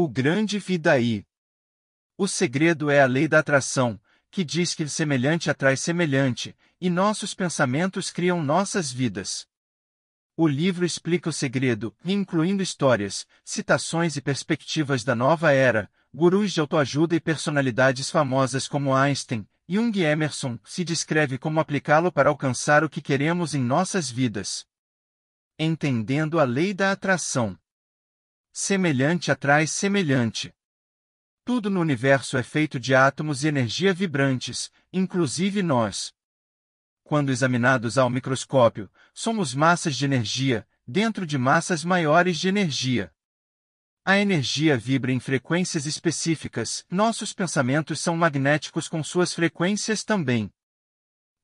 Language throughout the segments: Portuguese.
o grande Vidaí. O segredo é a lei da atração, que diz que semelhante atrai semelhante, e nossos pensamentos criam nossas vidas. O livro explica o segredo, incluindo histórias, citações e perspectivas da nova era, gurus de autoajuda e personalidades famosas como Einstein, Jung e Emerson, se descreve como aplicá-lo para alcançar o que queremos em nossas vidas. Entendendo a lei da atração. Semelhante atrai semelhante. Tudo no universo é feito de átomos e energia vibrantes, inclusive nós. Quando examinados ao microscópio, somos massas de energia, dentro de massas maiores de energia. A energia vibra em frequências específicas, nossos pensamentos são magnéticos com suas frequências também.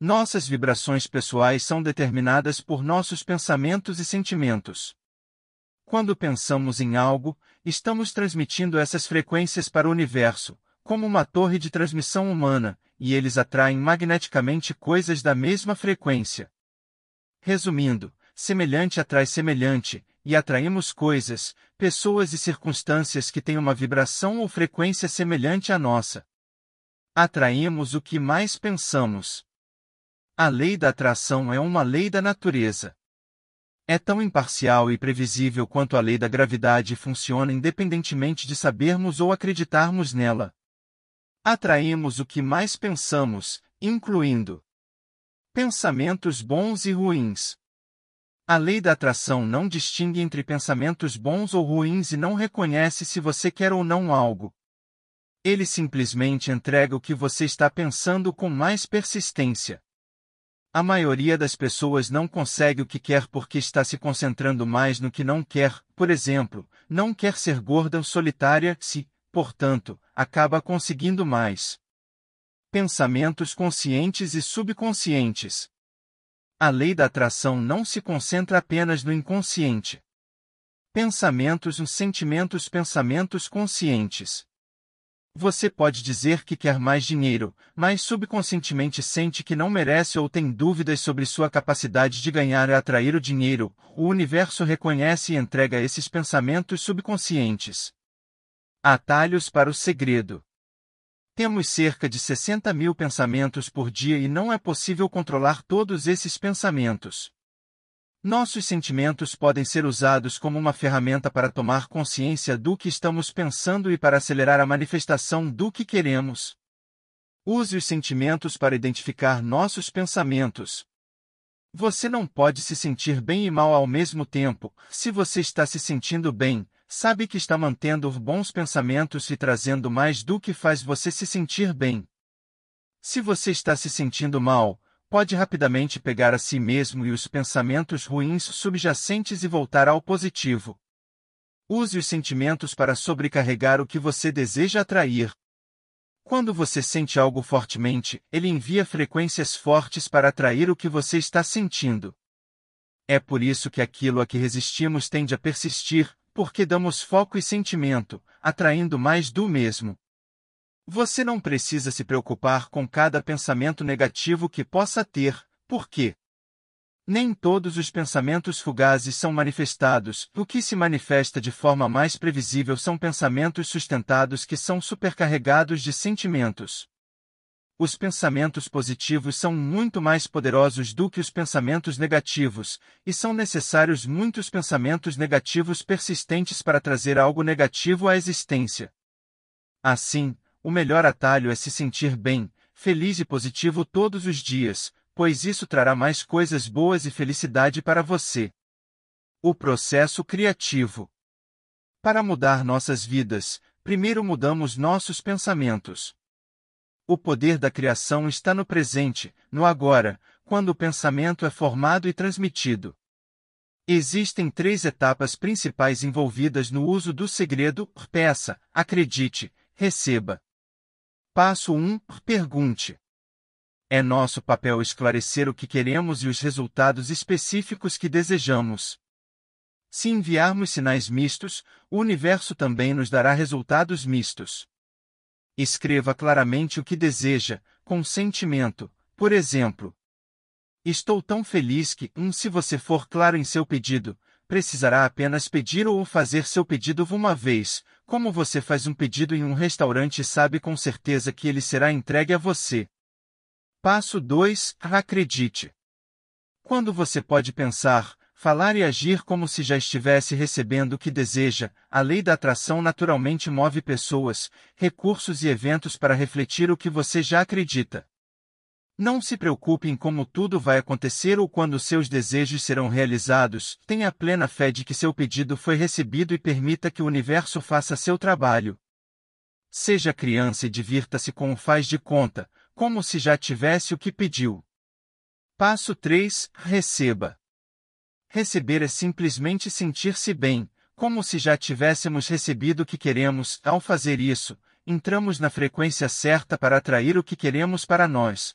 Nossas vibrações pessoais são determinadas por nossos pensamentos e sentimentos. Quando pensamos em algo, estamos transmitindo essas frequências para o universo, como uma torre de transmissão humana, e eles atraem magneticamente coisas da mesma frequência. Resumindo, semelhante atrai semelhante, e atraímos coisas, pessoas e circunstâncias que têm uma vibração ou frequência semelhante à nossa. Atraímos o que mais pensamos. A lei da atração é uma lei da natureza. É tão imparcial e previsível quanto a lei da gravidade funciona independentemente de sabermos ou acreditarmos nela. Atraímos o que mais pensamos, incluindo pensamentos bons e ruins. A lei da atração não distingue entre pensamentos bons ou ruins e não reconhece se você quer ou não algo. Ele simplesmente entrega o que você está pensando com mais persistência. A maioria das pessoas não consegue o que quer porque está se concentrando mais no que não quer, por exemplo, não quer ser gorda ou solitária, se, portanto, acaba conseguindo mais. Pensamentos conscientes e subconscientes. A lei da atração não se concentra apenas no inconsciente. Pensamentos, sentimentos, pensamentos conscientes. Você pode dizer que quer mais dinheiro, mas subconscientemente sente que não merece ou tem dúvidas sobre sua capacidade de ganhar e atrair o dinheiro. O universo reconhece e entrega esses pensamentos subconscientes. Atalhos para o segredo. Temos cerca de 60 mil pensamentos por dia e não é possível controlar todos esses pensamentos. Nossos sentimentos podem ser usados como uma ferramenta para tomar consciência do que estamos pensando e para acelerar a manifestação do que queremos. Use os sentimentos para identificar nossos pensamentos. Você não pode se sentir bem e mal ao mesmo tempo. Se você está se sentindo bem, sabe que está mantendo bons pensamentos e trazendo mais do que faz você se sentir bem. Se você está se sentindo mal, pode rapidamente pegar a si mesmo e os pensamentos ruins subjacentes e voltar ao positivo. Use os sentimentos para sobrecarregar o que você deseja atrair. Quando você sente algo fortemente, ele envia frequências fortes para atrair o que você está sentindo. É por isso que aquilo a que resistimos tende a persistir, porque damos foco e sentimento, atraindo mais do mesmo. Você não precisa se preocupar com cada pensamento negativo que possa ter, porque nem todos os pensamentos fugazes são manifestados, o que se manifesta de forma mais previsível são pensamentos sustentados que são supercarregados de sentimentos. Os pensamentos positivos são muito mais poderosos do que os pensamentos negativos, e são necessários muitos pensamentos negativos persistentes para trazer algo negativo à existência. Assim, o melhor atalho é se sentir bem, feliz e positivo todos os dias, pois isso trará mais coisas boas e felicidade para você. O processo criativo. Para mudar nossas vidas, primeiro mudamos nossos pensamentos. O poder da criação está no presente, no agora, quando o pensamento é formado e transmitido. Existem três etapas principais envolvidas no uso do segredo: peça, acredite, receba. Passo 1: Pergunte. É nosso papel esclarecer o que queremos e os resultados específicos que desejamos. Se enviarmos sinais mistos, o universo também nos dará resultados mistos. Escreva claramente o que deseja, com sentimento, por exemplo. Estou tão feliz que, um, se você for claro em seu pedido, precisará apenas pedir ou fazer seu pedido uma vez, como você faz um pedido em um restaurante e sabe com certeza que ele será entregue a você. Passo 2. Acredite. Quando você pode pensar, falar e agir como se já estivesse recebendo o que deseja, a lei da atração naturalmente move pessoas, recursos e eventos para refletir o que você já acredita. Não se preocupe em como tudo vai acontecer ou quando seus desejos serão realizados, tenha plena fé de que seu pedido foi recebido e permita que o universo faça seu trabalho. Seja criança e divirta-se com o faz de conta, como se já tivesse o que pediu. Passo 3. Receba. Receber é simplesmente sentir-se bem, como se já tivéssemos recebido o que queremos. Ao fazer isso, entramos na frequência certa para atrair o que queremos para nós.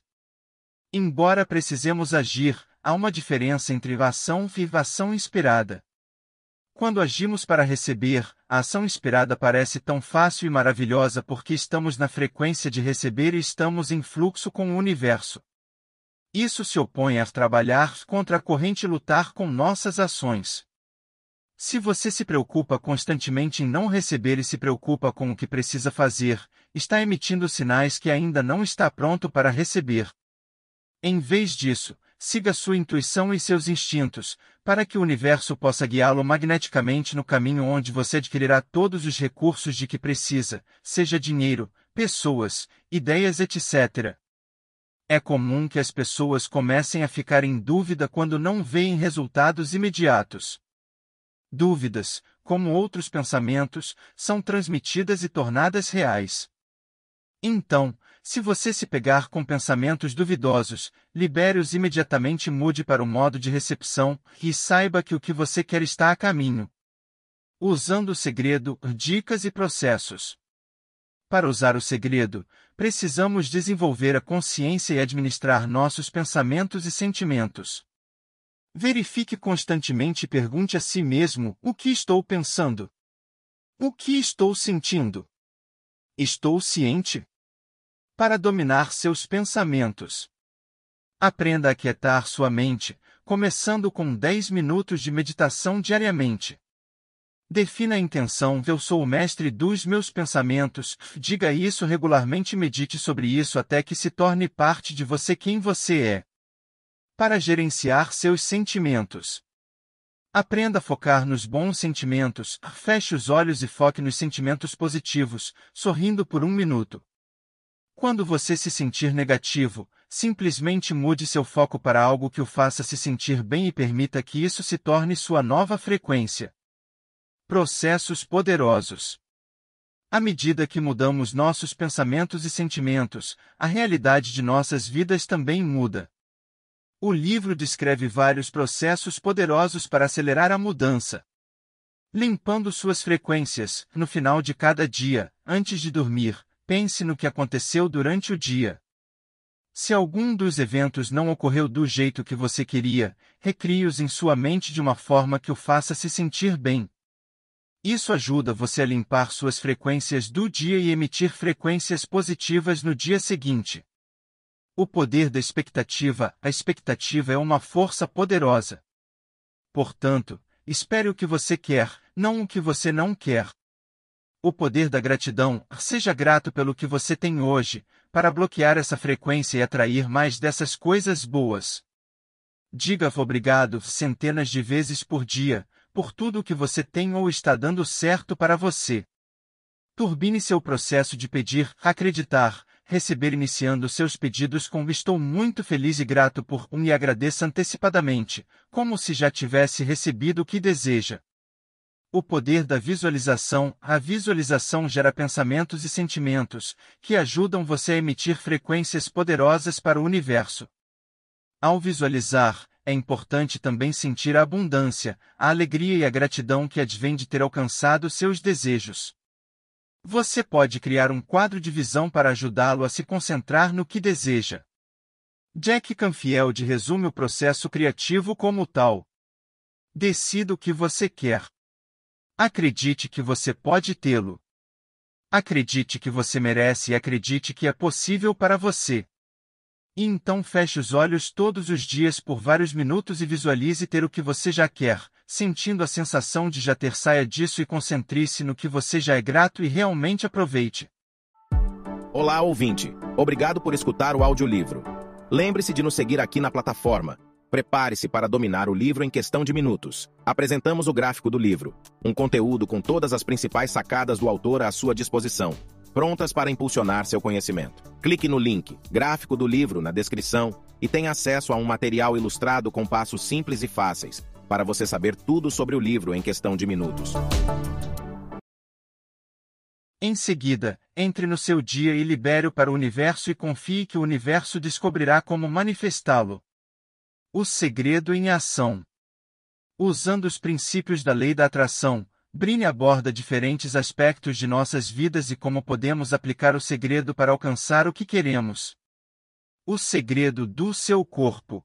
Embora precisemos agir, há uma diferença entre ação e ação inspirada. Quando agimos para receber, a ação inspirada parece tão fácil e maravilhosa porque estamos na frequência de receber e estamos em fluxo com o universo. Isso se opõe a trabalhar contra a corrente e lutar com nossas ações. Se você se preocupa constantemente em não receber e se preocupa com o que precisa fazer, está emitindo sinais que ainda não está pronto para receber. Em vez disso, siga sua intuição e seus instintos, para que o universo possa guiá-lo magneticamente no caminho onde você adquirirá todos os recursos de que precisa, seja dinheiro, pessoas, ideias, etc. É comum que as pessoas comecem a ficar em dúvida quando não veem resultados imediatos. Dúvidas, como outros pensamentos, são transmitidas e tornadas reais. Então, se você se pegar com pensamentos duvidosos, libere-os imediatamente e mude para o modo de recepção, e saiba que o que você quer está a caminho. Usando o segredo, dicas e processos. Para usar o segredo, precisamos desenvolver a consciência e administrar nossos pensamentos e sentimentos. Verifique constantemente e pergunte a si mesmo: o que estou pensando? O que estou sentindo? Estou ciente? Para dominar seus pensamentos. Aprenda a quietar sua mente, começando com 10 minutos de meditação diariamente. Defina a intenção: eu sou o mestre dos meus pensamentos, diga isso regularmente e medite sobre isso até que se torne parte de você quem você é. Para gerenciar seus sentimentos. Aprenda a focar nos bons sentimentos, feche os olhos e foque nos sentimentos positivos, sorrindo por um minuto. Quando você se sentir negativo, simplesmente mude seu foco para algo que o faça se sentir bem e permita que isso se torne sua nova frequência. Processos poderosos. À medida que mudamos nossos pensamentos e sentimentos, a realidade de nossas vidas também muda. O livro descreve vários processos poderosos para acelerar a mudança. Limpando suas frequências, no final de cada dia, antes de dormir, Pense no que aconteceu durante o dia. Se algum dos eventos não ocorreu do jeito que você queria, recrie-os em sua mente de uma forma que o faça se sentir bem. Isso ajuda você a limpar suas frequências do dia e emitir frequências positivas no dia seguinte. O poder da expectativa: a expectativa é uma força poderosa. Portanto, espere o que você quer, não o que você não quer. O poder da gratidão, seja grato pelo que você tem hoje, para bloquear essa frequência e atrair mais dessas coisas boas. Diga obrigado centenas de vezes por dia, por tudo o que você tem ou está dando certo para você. Turbine seu processo de pedir, acreditar, receber iniciando seus pedidos com estou muito feliz e grato por um e agradeça antecipadamente, como se já tivesse recebido o que deseja. O poder da visualização. A visualização gera pensamentos e sentimentos, que ajudam você a emitir frequências poderosas para o universo. Ao visualizar, é importante também sentir a abundância, a alegria e a gratidão que advém de ter alcançado seus desejos. Você pode criar um quadro de visão para ajudá-lo a se concentrar no que deseja. Jack Canfield resume o processo criativo como tal. Decida o que você quer. Acredite que você pode tê-lo. Acredite que você merece e acredite que é possível para você. E então feche os olhos todos os dias por vários minutos e visualize ter o que você já quer, sentindo a sensação de já ter saia disso e concentre-se no que você já é grato e realmente aproveite. Olá, ouvinte. Obrigado por escutar o audiolivro. Lembre-se de nos seguir aqui na plataforma. Prepare-se para dominar o livro em questão de minutos. Apresentamos o gráfico do livro, um conteúdo com todas as principais sacadas do autor à sua disposição, prontas para impulsionar seu conhecimento. Clique no link, gráfico do livro, na descrição e tenha acesso a um material ilustrado com passos simples e fáceis, para você saber tudo sobre o livro em questão de minutos. Em seguida, entre no seu dia e libere-o para o universo e confie que o universo descobrirá como manifestá-lo. O segredo em ação. Usando os princípios da lei da atração, Brini aborda diferentes aspectos de nossas vidas e como podemos aplicar o segredo para alcançar o que queremos. O segredo do seu corpo.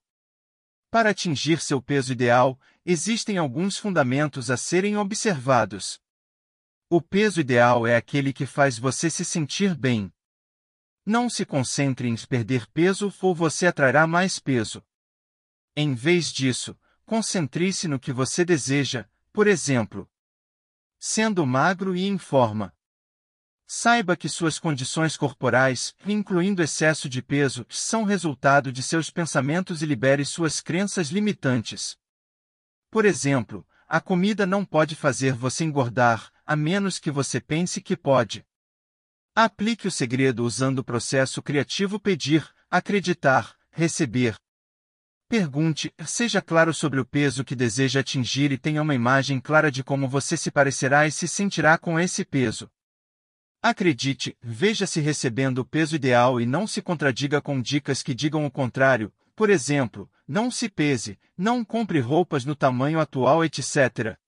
Para atingir seu peso ideal, existem alguns fundamentos a serem observados. O peso ideal é aquele que faz você se sentir bem. Não se concentre em perder peso ou você atrairá mais peso. Em vez disso, concentre-se no que você deseja, por exemplo, sendo magro e em forma. Saiba que suas condições corporais, incluindo excesso de peso, são resultado de seus pensamentos e libere suas crenças limitantes. Por exemplo, a comida não pode fazer você engordar, a menos que você pense que pode. Aplique o segredo usando o processo criativo pedir, acreditar, receber. Pergunte, seja claro sobre o peso que deseja atingir e tenha uma imagem clara de como você se parecerá e se sentirá com esse peso. Acredite, veja-se recebendo o peso ideal e não se contradiga com dicas que digam o contrário, por exemplo, não se pese, não compre roupas no tamanho atual, etc.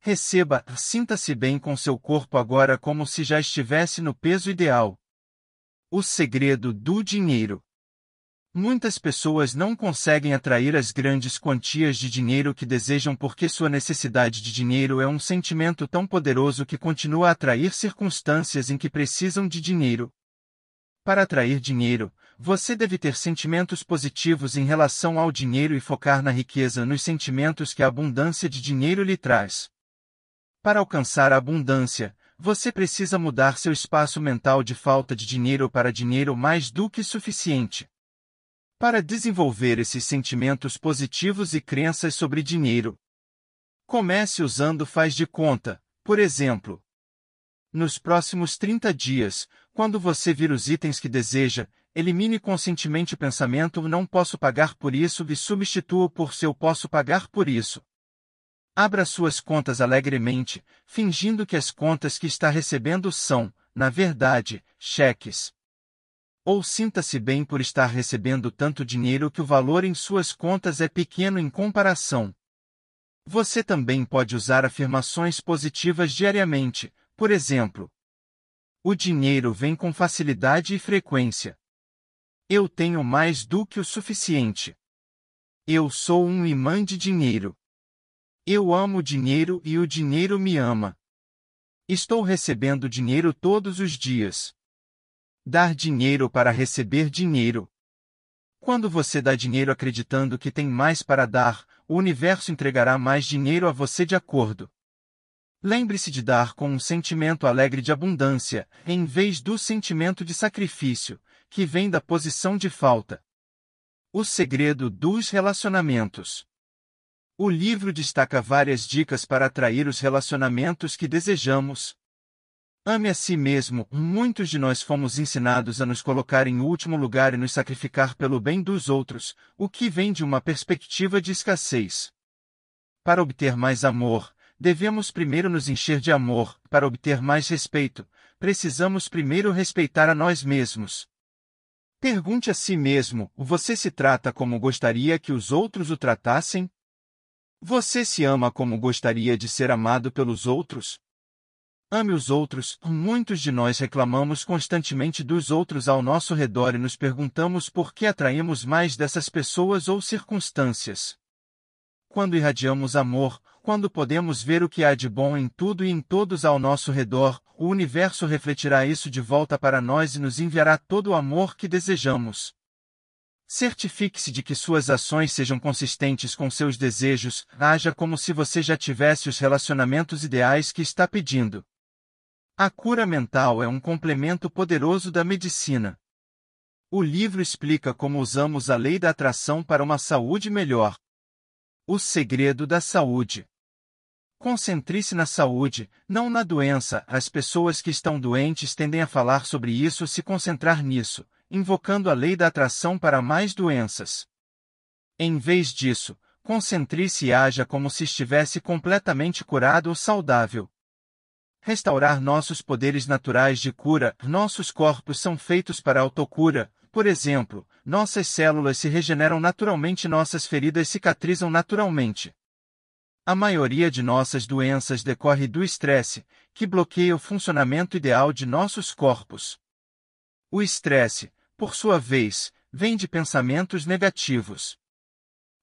Receba, sinta-se bem com seu corpo agora como se já estivesse no peso ideal. O segredo do dinheiro. Muitas pessoas não conseguem atrair as grandes quantias de dinheiro que desejam porque sua necessidade de dinheiro é um sentimento tão poderoso que continua a atrair circunstâncias em que precisam de dinheiro. Para atrair dinheiro, você deve ter sentimentos positivos em relação ao dinheiro e focar na riqueza nos sentimentos que a abundância de dinheiro lhe traz. Para alcançar a abundância, você precisa mudar seu espaço mental de falta de dinheiro para dinheiro mais do que suficiente. Para desenvolver esses sentimentos positivos e crenças sobre dinheiro. Comece usando faz de conta, por exemplo. Nos próximos 30 dias, quando você vir os itens que deseja, elimine conscientemente o pensamento não posso pagar por isso e substitua por seu posso pagar por isso. Abra suas contas alegremente, fingindo que as contas que está recebendo são, na verdade, cheques. Ou sinta-se bem por estar recebendo tanto dinheiro que o valor em suas contas é pequeno em comparação. Você também pode usar afirmações positivas diariamente, por exemplo. O dinheiro vem com facilidade e frequência. Eu tenho mais do que o suficiente. Eu sou um imã de dinheiro. Eu amo dinheiro e o dinheiro me ama. Estou recebendo dinheiro todos os dias. Dar dinheiro para receber dinheiro. Quando você dá dinheiro acreditando que tem mais para dar, o universo entregará mais dinheiro a você de acordo. Lembre-se de dar com um sentimento alegre de abundância, em vez do sentimento de sacrifício, que vem da posição de falta. O segredo dos relacionamentos. O livro destaca várias dicas para atrair os relacionamentos que desejamos, Ame a si mesmo. Muitos de nós fomos ensinados a nos colocar em último lugar e nos sacrificar pelo bem dos outros, o que vem de uma perspectiva de escassez. Para obter mais amor, devemos primeiro nos encher de amor. Para obter mais respeito, precisamos primeiro respeitar a nós mesmos. Pergunte a si mesmo: você se trata como gostaria que os outros o tratassem? Você se ama como gostaria de ser amado pelos outros? Ame os outros. Muitos de nós reclamamos constantemente dos outros ao nosso redor e nos perguntamos por que atraímos mais dessas pessoas ou circunstâncias. Quando irradiamos amor, quando podemos ver o que há de bom em tudo e em todos ao nosso redor, o universo refletirá isso de volta para nós e nos enviará todo o amor que desejamos. Certifique-se de que suas ações sejam consistentes com seus desejos, haja como se você já tivesse os relacionamentos ideais que está pedindo. A cura mental é um complemento poderoso da medicina. O livro explica como usamos a lei da atração para uma saúde melhor. O segredo da saúde. Concentre-se na saúde, não na doença. As pessoas que estão doentes tendem a falar sobre isso ou se concentrar nisso, invocando a lei da atração para mais doenças. Em vez disso, concentre-se e haja como se estivesse completamente curado ou saudável restaurar nossos poderes naturais de cura. Nossos corpos são feitos para autocura. Por exemplo, nossas células se regeneram naturalmente, nossas feridas cicatrizam naturalmente. A maioria de nossas doenças decorre do estresse, que bloqueia o funcionamento ideal de nossos corpos. O estresse, por sua vez, vem de pensamentos negativos.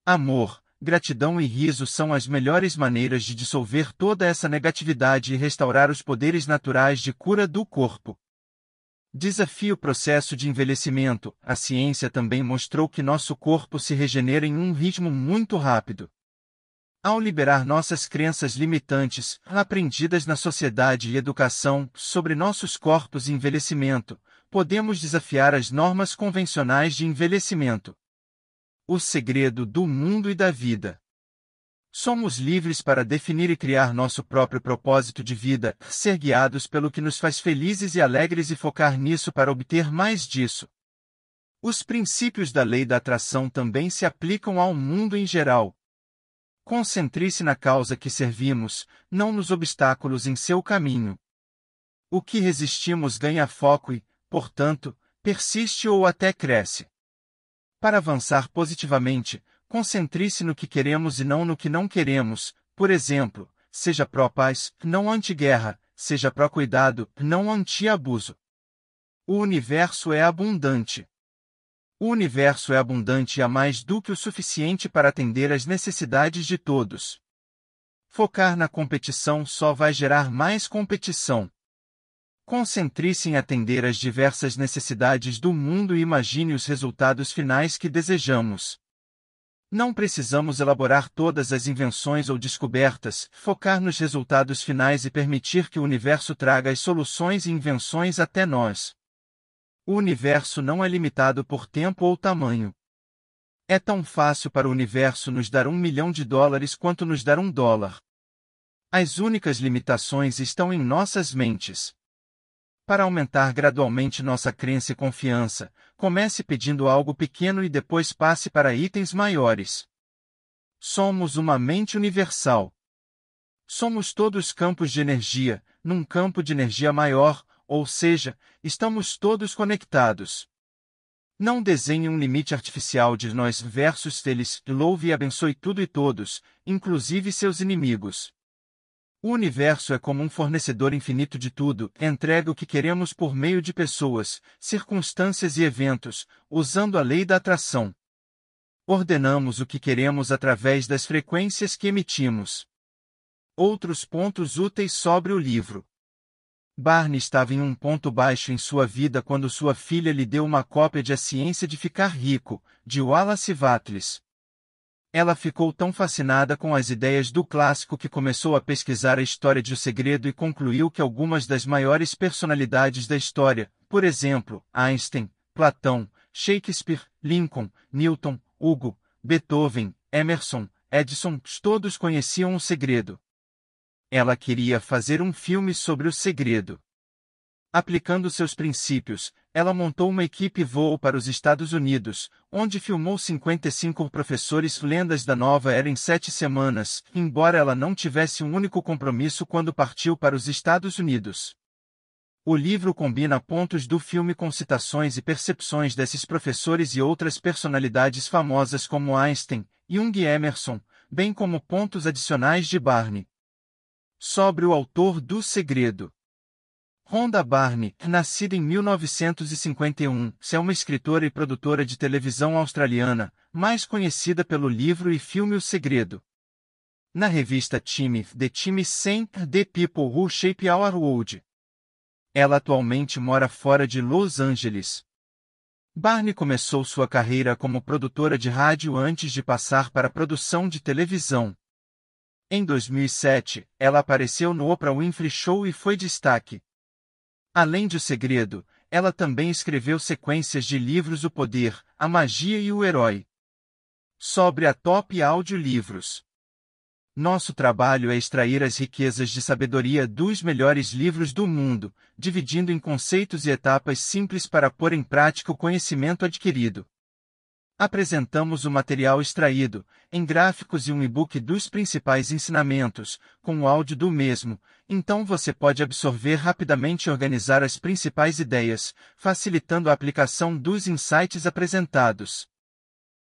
Amor, gratidão e riso são as melhores maneiras de dissolver toda essa negatividade e restaurar os poderes naturais de cura do corpo. Desafio o processo de envelhecimento. A ciência também mostrou que nosso corpo se regenera em um ritmo muito rápido. Ao liberar nossas crenças limitantes, aprendidas na sociedade e educação, sobre nossos corpos e envelhecimento, podemos desafiar as normas convencionais de envelhecimento. O segredo do mundo e da vida. Somos livres para definir e criar nosso próprio propósito de vida, ser guiados pelo que nos faz felizes e alegres e focar nisso para obter mais disso. Os princípios da lei da atração também se aplicam ao mundo em geral. Concentre-se na causa que servimos, não nos obstáculos em seu caminho. O que resistimos ganha foco e, portanto, persiste ou até cresce. Para avançar positivamente, concentre-se no que queremos e não no que não queremos. Por exemplo, seja pró-paz, não anti-guerra, seja pró-cuidado, não anti-abuso. O universo é abundante. O universo é abundante e há mais do que o suficiente para atender às necessidades de todos. Focar na competição só vai gerar mais competição. Concentre-se em atender às diversas necessidades do mundo e imagine os resultados finais que desejamos. Não precisamos elaborar todas as invenções ou descobertas, focar nos resultados finais e permitir que o universo traga as soluções e invenções até nós. O universo não é limitado por tempo ou tamanho. É tão fácil para o universo nos dar um milhão de dólares quanto nos dar um dólar. As únicas limitações estão em nossas mentes. Para aumentar gradualmente nossa crença e confiança, comece pedindo algo pequeno e depois passe para itens maiores. Somos uma mente universal. Somos todos campos de energia, num campo de energia maior, ou seja, estamos todos conectados. Não desenhe um limite artificial de nós versus eles, louve e abençoe tudo e todos, inclusive seus inimigos. O universo é como um fornecedor infinito de tudo, entrega o que queremos por meio de pessoas, circunstâncias e eventos, usando a lei da atração. Ordenamos o que queremos através das frequências que emitimos. Outros pontos úteis sobre o livro. Barney estava em um ponto baixo em sua vida quando sua filha lhe deu uma cópia de A Ciência de Ficar Rico, de Wallace Wattles. Ela ficou tão fascinada com as ideias do clássico que começou a pesquisar a história de O Segredo e concluiu que algumas das maiores personalidades da história, por exemplo, Einstein, Platão, Shakespeare, Lincoln, Newton, Hugo, Beethoven, Emerson, Edison, todos conheciam o segredo. Ela queria fazer um filme sobre o segredo. Aplicando seus princípios, ela montou uma equipe voo para os Estados Unidos, onde filmou 55 professores lendas da nova era em sete semanas, embora ela não tivesse um único compromisso quando partiu para os Estados Unidos. O livro combina pontos do filme com citações e percepções desses professores e outras personalidades famosas como Einstein, Jung e Emerson, bem como pontos adicionais de Barney. Sobre o autor do Segredo. Rhonda Barney, nascida em 1951, é uma escritora e produtora de televisão australiana, mais conhecida pelo livro e filme O Segredo. Na revista Time, The Time Sent The People Who Shape Our World. Ela atualmente mora fora de Los Angeles. Barney começou sua carreira como produtora de rádio antes de passar para a produção de televisão. Em 2007, ela apareceu no Oprah Winfrey Show e foi destaque. Além de O Segredo, ela também escreveu sequências de livros O Poder, A Magia e o Herói. Sobre a Top Audiolivros. Nosso trabalho é extrair as riquezas de sabedoria dos melhores livros do mundo, dividindo em conceitos e etapas simples para pôr em prática o conhecimento adquirido. Apresentamos o material extraído, em gráficos e um e-book dos principais ensinamentos, com o áudio do mesmo, então você pode absorver rapidamente e organizar as principais ideias, facilitando a aplicação dos insights apresentados.